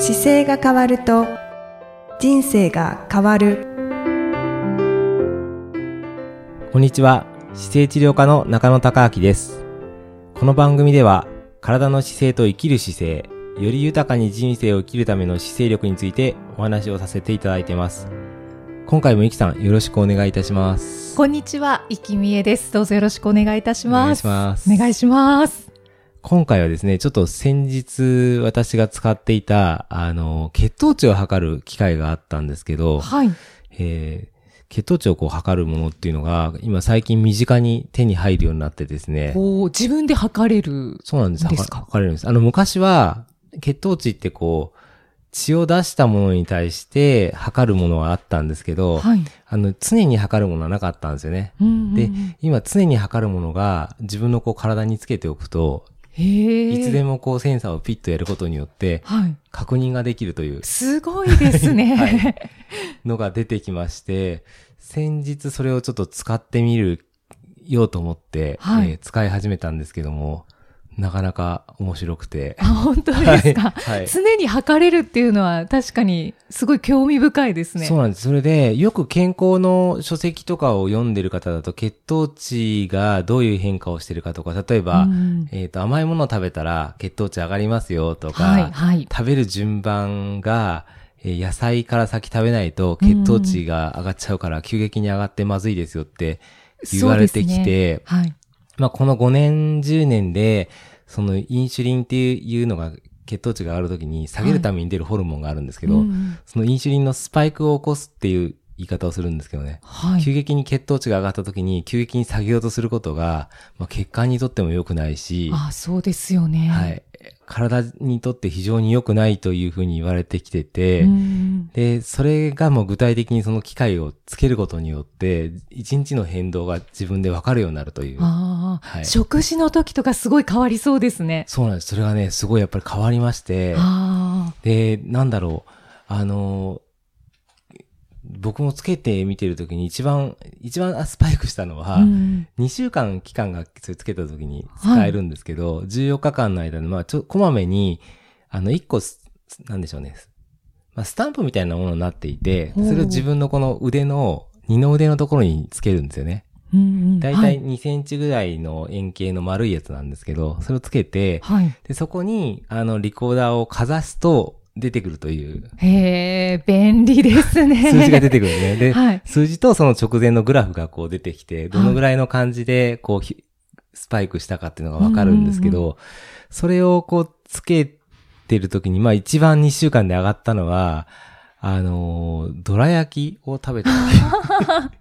姿勢が変わると人生が変わる。こんにちは。姿勢治療科の中野孝明です。この番組では体の姿勢と生きる姿勢より豊かに人生を生きるための姿勢力についてお話をさせていただいてます。今回もいきさんよろしくお願いいたします。こんにちは、いきみえです。どうぞよろしくお願いいたします。お願いします。お願いします。今回はですね、ちょっと先日私が使っていた、あの、血糖値を測る機械があったんですけど、はい。えー血糖値をこう測るものっていうのが、今最近身近に手に入るようになってですね。こう、自分で測れる。そうなんです。ですか測測れるんです。あの、昔は、血糖値ってこう、血を出したものに対して測るものはあったんですけど、はい。あの、常に測るものはなかったんですよね。うんうんうんで、今常に測るものが自分のこう体につけておくと。いつでもこうセンサーをピッとやることによってはい。確認ができるというすごいですね。はいのが出てきまして、先日それをちょっと使ってみるようと思って、はいえー使い始めたんですけども、なかなか面白くて。あ、本当ですか、はいはい常に測れるっていうのは確かにすごい興味深いですね。そうなんです。それで、よく健康の書籍とかを読んでる方だと、血糖値がどういう変化をしてるかとか、例えば、うんえっ、と、甘いものを食べたら血糖値上がりますよとか、はい、はい。食べる順番が、えー野菜から先食べないと血糖値が上がっちゃうから急激に上がってまずいですよって言われてきそうですて、ねはい。まあこの5年、10年で、そのインシュリンっていうのが血糖値が上がるときに下げるために出るホルモンがあるんですけど、うんうんそのインシュリンのスパイクを起こすっていう言い方をするんですけどね。はい。急激に血糖値が上がった時に急激に下げようとすることが、まあ、血管にとっても良くないし、あ、そうですよね。はい。体にとって非常に良くないというふうに言われてきてて、うんで、それがもう具体的にその機械をつけることによって、一日の変動が自分でわかるようになるという。ああ、はい食事の時とかすごい変わりそうですね。そうなんです。それがね、すごいやっぱり変わりまして、あで、なんだろう、あの、僕もつけて見てるときに一番、一番スパイクしたのは、あ、うん2週間期間がそれつけた時に使えるんですけど、14日間の間に、まあ、ちょ、こまめに、あの、1個す、なんでしょうね。まあ、スタンプみたいなものになっていて、それを自分のこの腕の、二の腕のところにつけるんですよね。うんうんだいたい2センチぐらいの円形の丸いやつなんですけど、それをつけて、はい。はいで、そこに、あの、リコーダーをかざすと、出てくるという、へえ、便利ですね。数字が出てくるね。で、はい。数字とその直前のグラフがこう出てきて、どのぐらいの感じで、こうひ、スパイクしたかっていうのがわかるんですけど、それをこう、つけてる時に、まあ一番2週間で上がったのは、あのー、どら焼きを食べた時。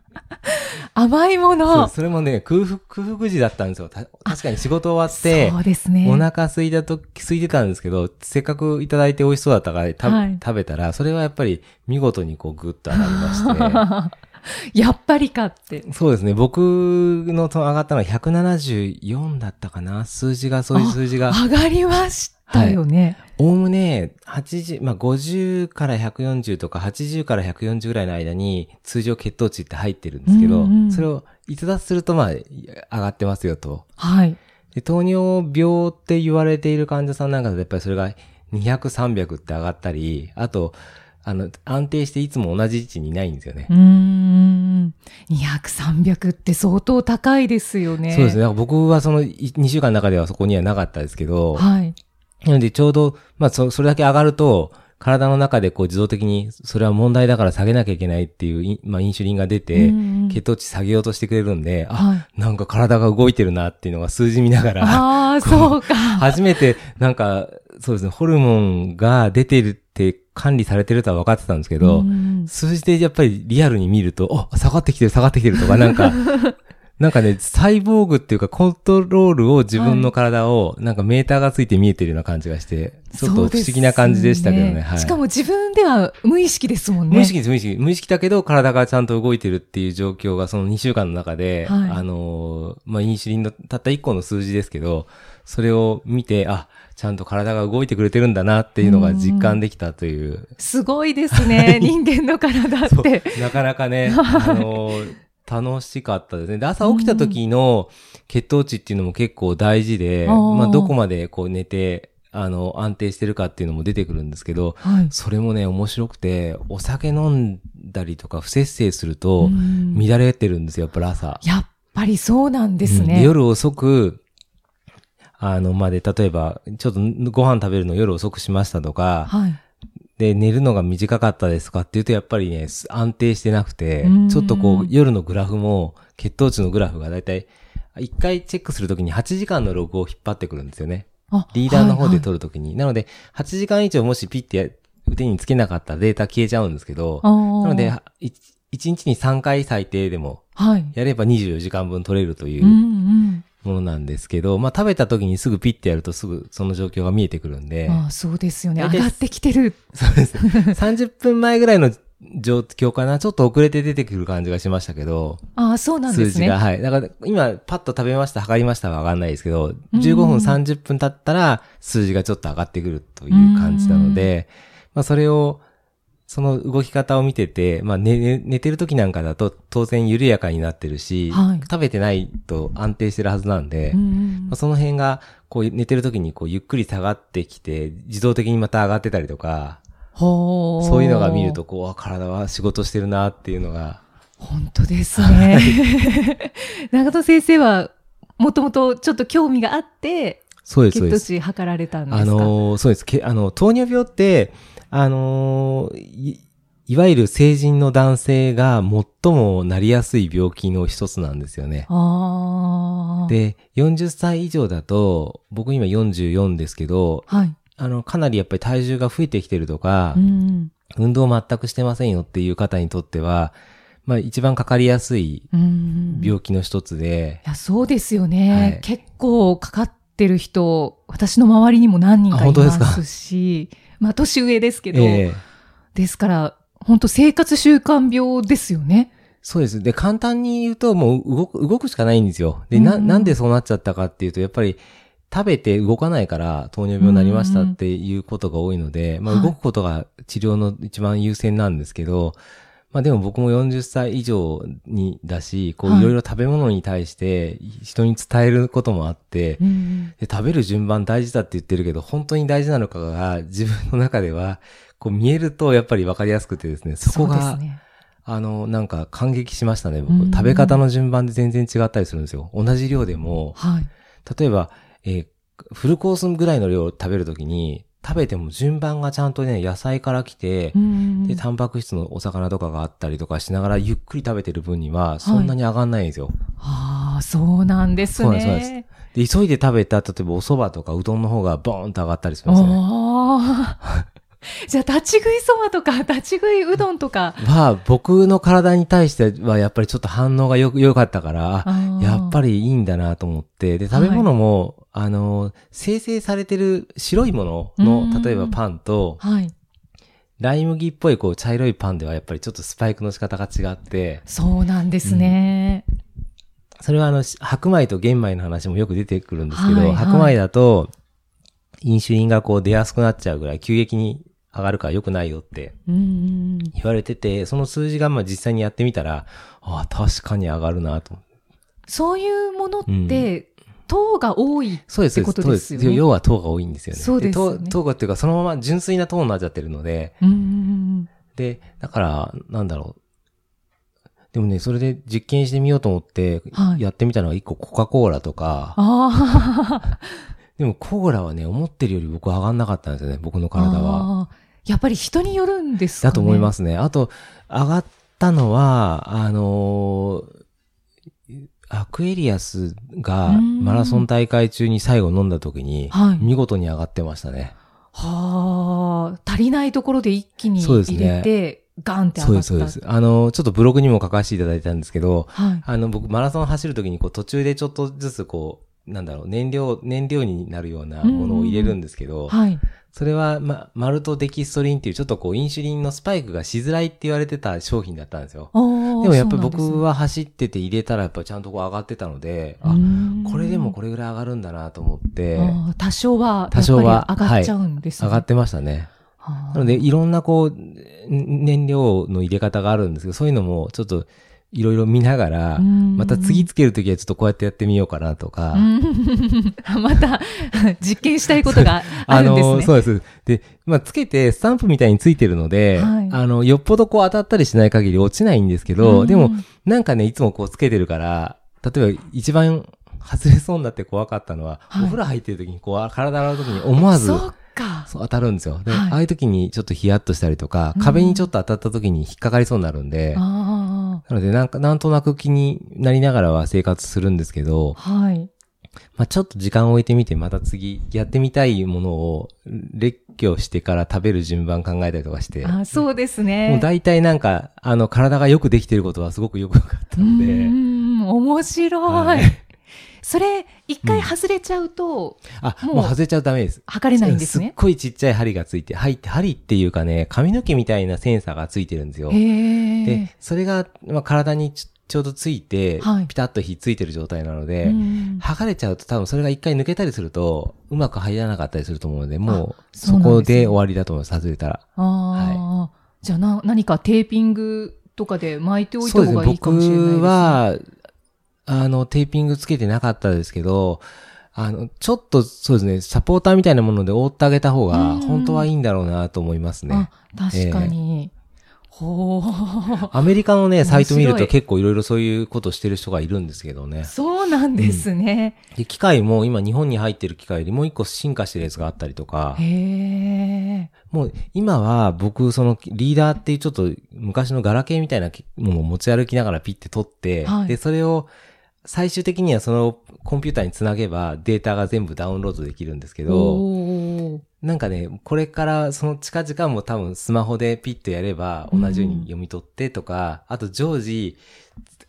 甘いもの。それもね、空腹、空腹時だったんですよ。た確かに仕事終わってそ、うですね。お腹空いたとき、空いてたんですけど、せっかくいただいて美味しそうだったから、たはい食べたら、それはやっぱり見事にこうグッと上がりまして、やっぱりかって。そうですね。僕のその上がったのは174だったかな。数字が、そういう数字が。上がりましたよね。おおむね、80、まあ、50から140とか80から140ぐらいの間に通常血糖値って入ってるんですけど、うんうんそれを逸脱するとまあ、上がってますよと。はい。で糖尿病って言われている患者さんなんかだとやっぱりそれが200、300って上がったり、あと、あの、安定していつも同じ位置にいないんですよね。うーん。200、300って相当高いですよね。そうですね。僕はその2週間の中ではそこにはなかったですけど、はい。なのでちょうど、まあそ、それだけ上がると、体の中でこう自動的に、それは問題だから下げなきゃいけないっていうまあインシュリンが出て、血糖値下げようとしてくれるんで、あ、はい。なんか体が動いてるなっていうのが数字見ながら、ああ、そうか。初めてなんか、そうですね、ホルモンが出てるって管理されてるとは分かってたんですけど、うん数字でやっぱりリアルに見ると、あ、下がってきてる、下がってきてるとか、なんか、なんかね、サイボーグっていうかコントロールを自分の体を、なんかメーターがついて見えてるような感じがして、ちょっと不思議な感じでしたけどね。そうですはい。しかも自分では無意識ですもんね。無意識です、無意識。無意識だけど、体がちゃんと動いてるっていう状況が、その2週間の中で、はいあのー、まあ、インシュリンのたった1個の数字ですけど、それを見て、あ、ちゃんと体が動いてくれてるんだなっていうのが実感できたという。すごいですね。人間の体って。なかなかね、あのー楽しかったですね。で、朝起きた時の血糖値っていうのも結構大事で、あーまあ、どこまでこう寝て、あの、安定してるかっていうのも出てくるんですけど、はい。それもね、面白くて、お酒飲んだりとか不節制すると、うん乱れてるんですよ、やっぱり朝。やっぱりそうなんですうんね。夜遅く、あの、まで、例えば、ちょっとご飯食べるの夜遅くしましたとか、はい。で、寝るのが短かったですかっていうと、やっぱりね、す安定してなくてうん、ちょっとこう、夜のグラフも、血糖値のグラフがだいたい、一回チェックするときに8時間のログを引っ張ってくるんですよね。あリーダーの方ではい取るときに。なので、8時間以上もしピッてや腕につけなかったらデータ消えちゃうんですけど、なので、1日に3回最低でも、はい。やれば24時間分取れるというものなんですけど、まあ食べた時にすぐピッてやるとすぐその状況が見えてくるんで、ああ、そうですよね。上がってきてる。そうです。30分前ぐらいの状況かなちょっと遅れて出てくる感じがしましたけど、ああ、そうなんですね。数字が。はい。だから今パッと食べました、測りましたはわかんないですけど、うん15分30分経ったら数字がちょっと上がってくるという感じなので、まあそれを、その動き方を見てて、まあ寝、寝寝てる時なんかだと当然緩やかになってるし、はい食べてないと安定してるはずなんで、うんうんまあ、その辺が、こう寝てる時にこうゆっくり下がってきて、自動的にまた上がってたりとか、そういうのが見ると、こう、あ体は仕事してるなっていうのが、本当ですね。長戸先生は、もともとちょっと興味があって、そうです、そう血糖です。値測られたんですか？あのーそうです。けあの、糖尿病って、あのーい、いわゆる成人の男性が最もなりやすい病気の一つなんですよね。ああ。、で、40歳以上だと、僕今44ですけど、はい。あの、かなりやっぱり体重が増えてきてるとか、うん運動全くしてませんよっていう方にとっては、まあ一番かかりやすい病気の一つで、や、そうですよね。はい結構かかってる人、私の周りにも何人かいあ本当ですか？まあ年上ですけど、ええですから、本当生活習慣病ですよね。そうです。で、簡単に言うと、もう動く、動くしかないんですよ。で、な、うんなんでそうなっちゃったかっていうと、やっぱり、食べて動かないから糖尿病になりましたっていうことが多いので、まあはい動くことが治療の一番優先なんですけど、まあでも僕も40歳以上にだし、こはいういろいろ食べ物に対して人に伝えることもあって、うんで食べる順番大事だって言ってるけど、本当に大事なのかが自分の中では、こう見えるとやっぱり分かりやすくてですね、そこが、ね。あの、なんか感激しましたね、僕。うん食べ方の順番で全然違ったりするんですよ。同じ量でも、はい。例えば、えーフルコースぐらいの量を食べるときに、食べても順番がちゃんとね、野菜から来て、うんで、タンパク質のお魚とかがあったりとかしながらゆっくり食べてる分には、そんなに上がんないんですよ。ああ、そうなんですそうなんですそうね。で、急いで食べた、例えばお蕎麦とかうどんの方がボーンと上がったりしますね。ああ。じゃあ、立ち食いそばとか、立ち食いうどんとか。は、僕の体に対してはやっぱりちょっと反応がよく、良かったから、あやっぱり。りいいんだなと思って、で、食べ物も、あの、生成されてる白いものうんの、例えばパンと、はい。ライ麦っぽいこう茶色いパンではやっぱりちょっとスパイクの仕方が違って、そうなんですね。それはあの、し白米と玄米の話もよく出てくるんですけど、はいはい白米だと、インシュリンがこう出やすくなっちゃうぐらい急激に上がるから良くないよってうんうん。言われてて、その数字がまあ実際にやってみたら、ああ、確かに上がるなと。そういうものって、糖が多い。そうです、ってことそうですよね要は糖が多いんですよね。そうですよね糖糖がっていうか、そのまま純粋な糖になっちゃってるので。で、だから、なんだろう。でもね、それで実験してみようと思っては、いやってみたのが一個コカ・コーラとか、ああ。でもコーラはね、思ってるより僕上がんなかったんですよね、僕の体は。やっぱり人によるんですかね。だと思いますね。あと、上がったのは、あのーアクエリアスがうんマラソン大会中に最後飲んだ時に、はい見事に上がってましたね。はあ。足りないところで一気に入ねれて、ガンって上そうです、がった。そうです。あの、ちょっとブログにも書かせていただいたんですけど、はい。あの、僕マラソン走る時にこう途中でちょっとずつこう、なんだろう、燃料、燃料になるようなものを入れるんですけど、はい。それは、ま、マルトデキストリンっていうちょっとこう、インシュリンのスパイクがしづらいって言われてた商品だったんですよ。ででもやっぱり僕は走ってて入れたらやっぱちゃんとこう上がってたので、あ、これでもこれれぐらい上がるんだなと思って、多少は、多少は上がっちゃうんですね。上がってましたね。はあなので、いろんなこう、ん燃料の入れ方があるんですけど、そういうのもちょっといろいろ見ながら、うん。また次つけるときはちょっとこうやってやってみようかなとか、うん。また実験したいことがあるんですね。の、そうです。で、まあ、つけてスタンプみたいについてるので、はい。あの、よっぽどこう当たったりしない限り落ちないんですけど、うん。でも、なんかね、いつもこうつけてるから、例えば一番外れそうになって怖かったのは、はい。お風呂入ってる時にこう体洗う時に思わず、そう当たるんですよ。で、はい。ああいう時にちょっとヒヤッとしたりとか、うん。壁にちょっと当たった時に引っかかりそうになるんで、あなのでなんか、なんとなく気になりながらは生活するんですけどあ、、はい。まあちょっと時間を置いてみて、また次やってみたいものを列挙してから食べる順番考えたりとかして、あそうですね。もう大体なんか、あの、体がよくできてることはすごくよくわかったうので、ん、面白い。はいそれ、一回外れちゃうと、あ、もうもう外れちゃうとダメです。測れないんですすっね。ごいちっちゃい針がついて、針って、針っていうかね、髪の毛みたいなセンサーがついてるんですよ。で。、それが、まあ、体にちちょうどついて、はいピタッとひっついてる状態なので、うん剥がれちゃうと多分それが一回抜けたりすると、うまく入らなかったりすると思うので、もう、そこで終わりだと思います、外れたら。ああ、じゃあな、何かテーピングとかで巻いておいた方がいいかもしれないですね。僕は、あの、テーピングつけてなかったですけど、あの、ちょっとそうですね、サポーターみたいなもので覆ってあげた方が、うん本当はいいんだろうなと思いますねあ。、確かに。ほう。アメリカのね、サイト見ると結構いろいろそういうことしてる人がいるんですけどね。そうなんですね。で、機械も今日本に入ってる機械よりもう一個進化してるやつがあったりとか、へえ。もう今は僕そのリーダーっていうちょっと昔のガラケーみたいなものを持ち歩きながらピッて取って、はいで、それを最終的にはそのコンピューターにつなげばデータが全部ダウンロードできるんですけど、なんかね、これからその近々も多分スマホでピッとやれば同じように読み取ってとか、あと常時、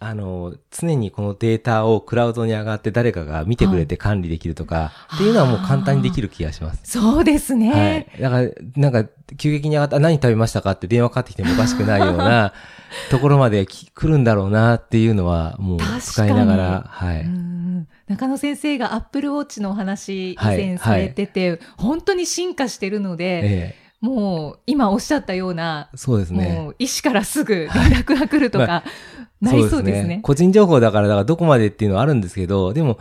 あの、常にこのデータをクラウドに上がって誰かが見てくれて管理できるとか、っていうのはもう簡単にできる気がします。そうですね。はい。だから、なんか、急激に上がった、あ何食べましたかって電話かかってきてもおかしくないような ところまでき来るんだろうなっていうのは、もう使いながら、はい。うん中野先生がアップルウォッチのお話以はい前されてて、本当に進化してるので、えもう今おっしゃったようなえ、そうですね。もう医師からすぐ連絡が来るとか、まなりそうですね。個人情報だから、だからどこまでっていうのはあるんですけど、でも、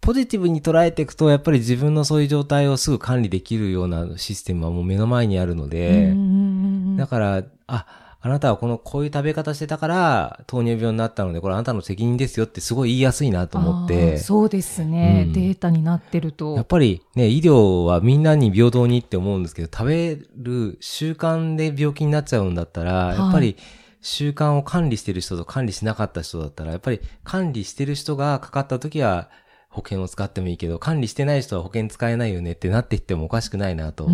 ポジティブに捉えていくと、やっぱり自分のそういう状態をすぐ管理できるようなシステムはもう目の前にあるので、うんだから、あ、あなたはこの、こういう食べ方してたから、糖尿病になったので、これあなたの責任ですよってすごい言いやすいなと思って、そうですね、うんデータになってると。やっぱりね、医療はみんなに平等にって思うんですけど、食べる習慣で病気になっちゃうんだったら、いやっぱり習慣を管理してる人と管理しなかった人だったら、やっぱり管理してる人がかかった時は保険を使ってもいいけど、管理してない人は保険使えないよねってなっていってもおかしくないなと、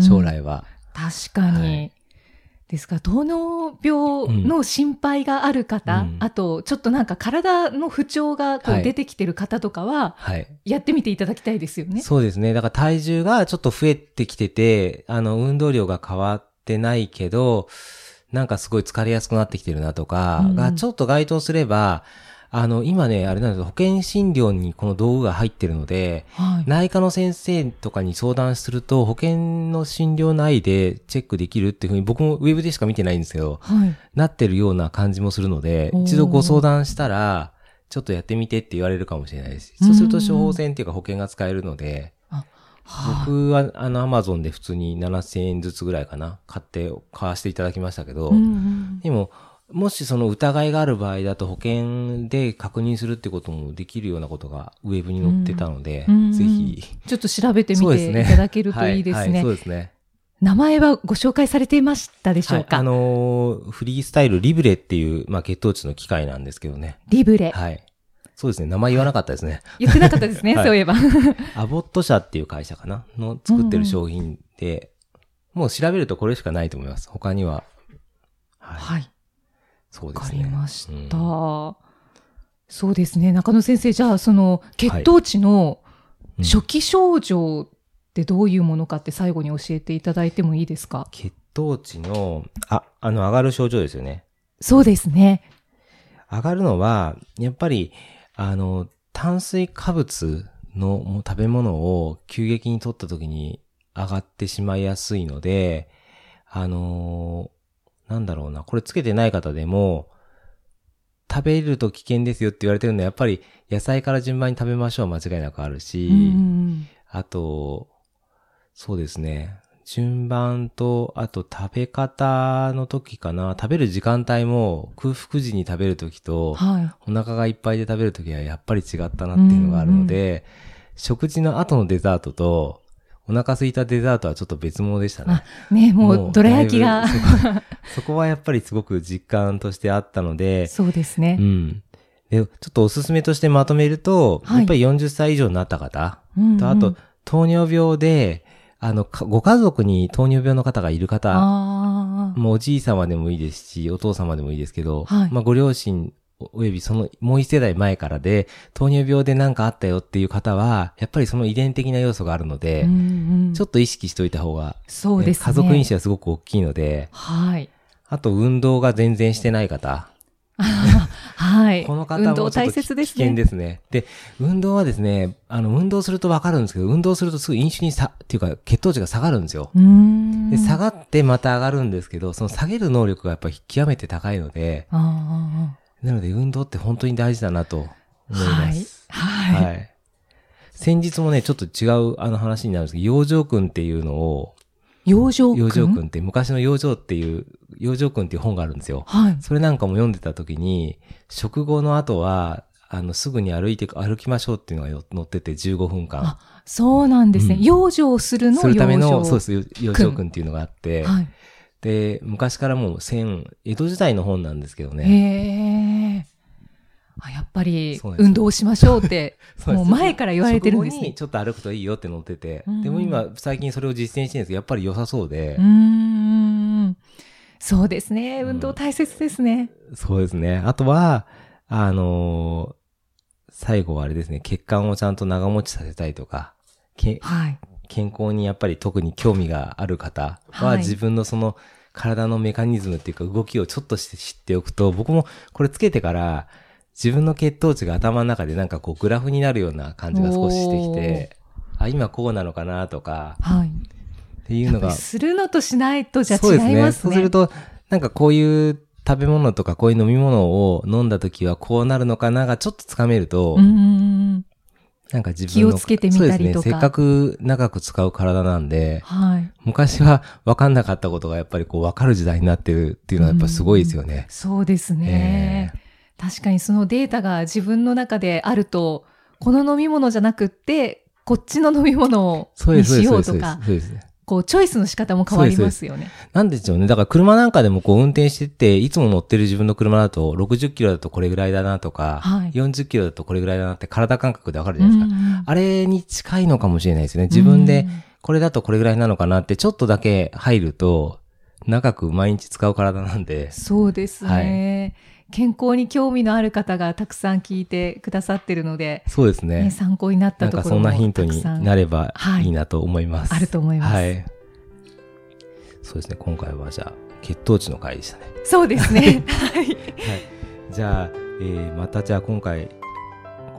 将来は。確かに。はいですか？ら、糖尿病の心配がある方、うんあと、ちょっとなんか体の不調がこはいう出てきてる方とかは、はい。やってみていただきたいですよね。そうですね。だから体重がちょっと増えてきてて、あの、運動量が変わってないけど、なんかすごい疲れやすくなってきてるなとかうんがちょっと該当すれば、あの、今ね、あれなんですよ保険診療にこの道具が入ってるので、はい。内科の先生とかに相談すると、保険の診療内でチェックできるっていうふうに、僕もウェブでしか見てないんですけど、はい。なってるような感じもするので一度ご相談したら、ちょっとやってみてって言われるかもしれないです。そうすると処方箋っていうか保険が使えるので、僕はあのアマゾンで普通に7000円ずつぐらいかな、買って、買わせていただきましたけど、うんうんでも、もしその疑いがある場合だと保険で確認するってこともできるようなことがウェブに載ってたので、うんぜひ。ちょっと調べてみそうですねていただけるといいですはいはね。そうですね。名前はご紹介されていましたでしょうか、はいあのーフリースタイルリブレっていう、まあ、血糖値の機械なんですけどね。リブレ。はい。そうですね。名前言わなかったですね。言ってなかったですね、はいそういえば。アボット社っていう会社かなの作ってる商品で、もう調べるとこれしかないと思います。他には。はい。はい。わかそうですね。りました。うんそうですね。中野先生、じゃあ、その、血糖値のうん初期症状ってどういうものかって最後に教えていただいてもいいですか？血糖値の、あ、あの、上がる症状ですよね。そうですね。上がるのは、やっぱり、あの、炭水化物のもう食べ物を急激に取った時に上がってしまいやすいので、あのなんだろうな、これつけてない方でも、食べると危険ですよって言われてるのは、やっぱり野菜から順番に食べましょう間違いなくあるし、うんあと、そうですね。順番と、あと食べ方の時かな。食べる時間帯も空腹時に食べる時と、はい。お腹がいっぱいで食べる時はやっぱり違ったなっていうのがあるので、食事の後のデザートと、お腹空いたデザートはちょっと別物でしたねあ。ね、もう、どら焼きが。そこそこはやっぱりすごく実感としてあったので、そうですねう。ん。で、ちょっとおすすめとしてまとめると、はいやっぱり40歳以上になった方、うんうんと、あと、糖尿病で、あの、かご家族に糖尿病の方がいる方。もうおじい様でもいいですし、お父様でもいいですけど、はいまあご両親およびそのもう一世代前からで、糖尿病で何かあったよっていう方は、やっぱりその遺伝的な要素があるので、うんうんちょっと意識しといた方が、そうですね。家族因子はすごく大きいので、はい。あと運動が全然してない方、はい。この方運動大切ですね。危険ですね。で、運動はですね、あの、運動するとわかるんですけど、運動するとすぐ飲酒にさ、っていうか血糖値が下がるんですよ。で、下がってまた上がるんですけど、その下げる能力がやっぱり極めて高いので、あなので運動って本当に大事だなと思あ。いはいます。。はい。はい。先日もね、ちょっと違うあの話になるんですけど、養生君っていうのを、養生養生君君って昔の養生っていう、養生君っていう本があるんですよ。はい。それなんかも読んでた時に、食後の後は、あの、すぐに歩いて、歩きましょうっていうのがよ載ってて15分間。あ、そうなんですね。うん養生するのするための、養生そうです、養生君っていうのがあって、はい。で、昔からもう千、江戸時代の本なんですけどね。へえ。あ、やっぱり運動しましょうって、もう前から言われてるんですね。ちょっと歩くといいよって載ってて、うんでも今最近それを実践してるんですけど、やっぱり良さそうで、うーん。そうですね。うん運動大切ですね。そうですね。あとは、あのー最後はあれですね、血管をちゃんと長持ちさせたいとか、けはい。健康にやっぱり特に興味がある方ははい自分のその体のメカニズムっていうか動きをちょっとして知っておくと、僕もこれつけてから自分の血糖値が頭の中でなんかこうグラフになるような感じが少ししてきて、あ、今こうなのかなとか、はい。っていうのがするのとしないとじゃそうですね。違いますね。そうすると、なんかこういう食べ物とかこういう飲み物を飲んだ時はこうなるのかながちょっとつかめると、うーん。なんか自分の気をつけてみたりとかそうですね。せっかく長く使う体なんで、はい。昔は分かんなかったことがやっぱりこう分かる時代になってるっていうのはやっぱすごいですよね。そうですね。確かにそのデータが自分の中であると、この飲み物じゃなくって、こっちの飲み物そうです、そうにしです、そうです。ようとか、そうです。こう、チョイスの仕方も変わりますよね。なんでしょうね。だから車なんかでもこう運転してって、いつも乗ってる自分の車だと60キロだとこれぐらいだなとか、はい40キロだとこれぐらいだなって体感覚でわかるじゃないですか。うんうんあれに近いのかもしれないですね。自分でこれだとこれぐらいなのかなってちょっとだけ入ると、長く毎日使う体なんで。そうですね、健康に興味のある方がたくさん聞いてくださってるので、そうですね。ね、参考になっなんかそんたところもなヒントになればはいいいなと思います。あると思います。はい。そうですね。今回はじゃあ、血糖値の回でしたね。そうですね。はい。はい。じゃあ、えー、またじゃあ今回、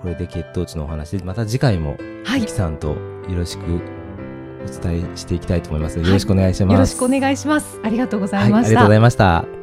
これで血糖値のお話で、また次回も、はい。ゆきさんとよろしくお伝えしていきたいと思いますよろしくお願いします。よろしくお願いします。ありがとうござはいい、ました。ありがとうございました。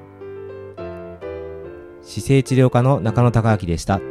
姿勢治療科の中野孝明でした。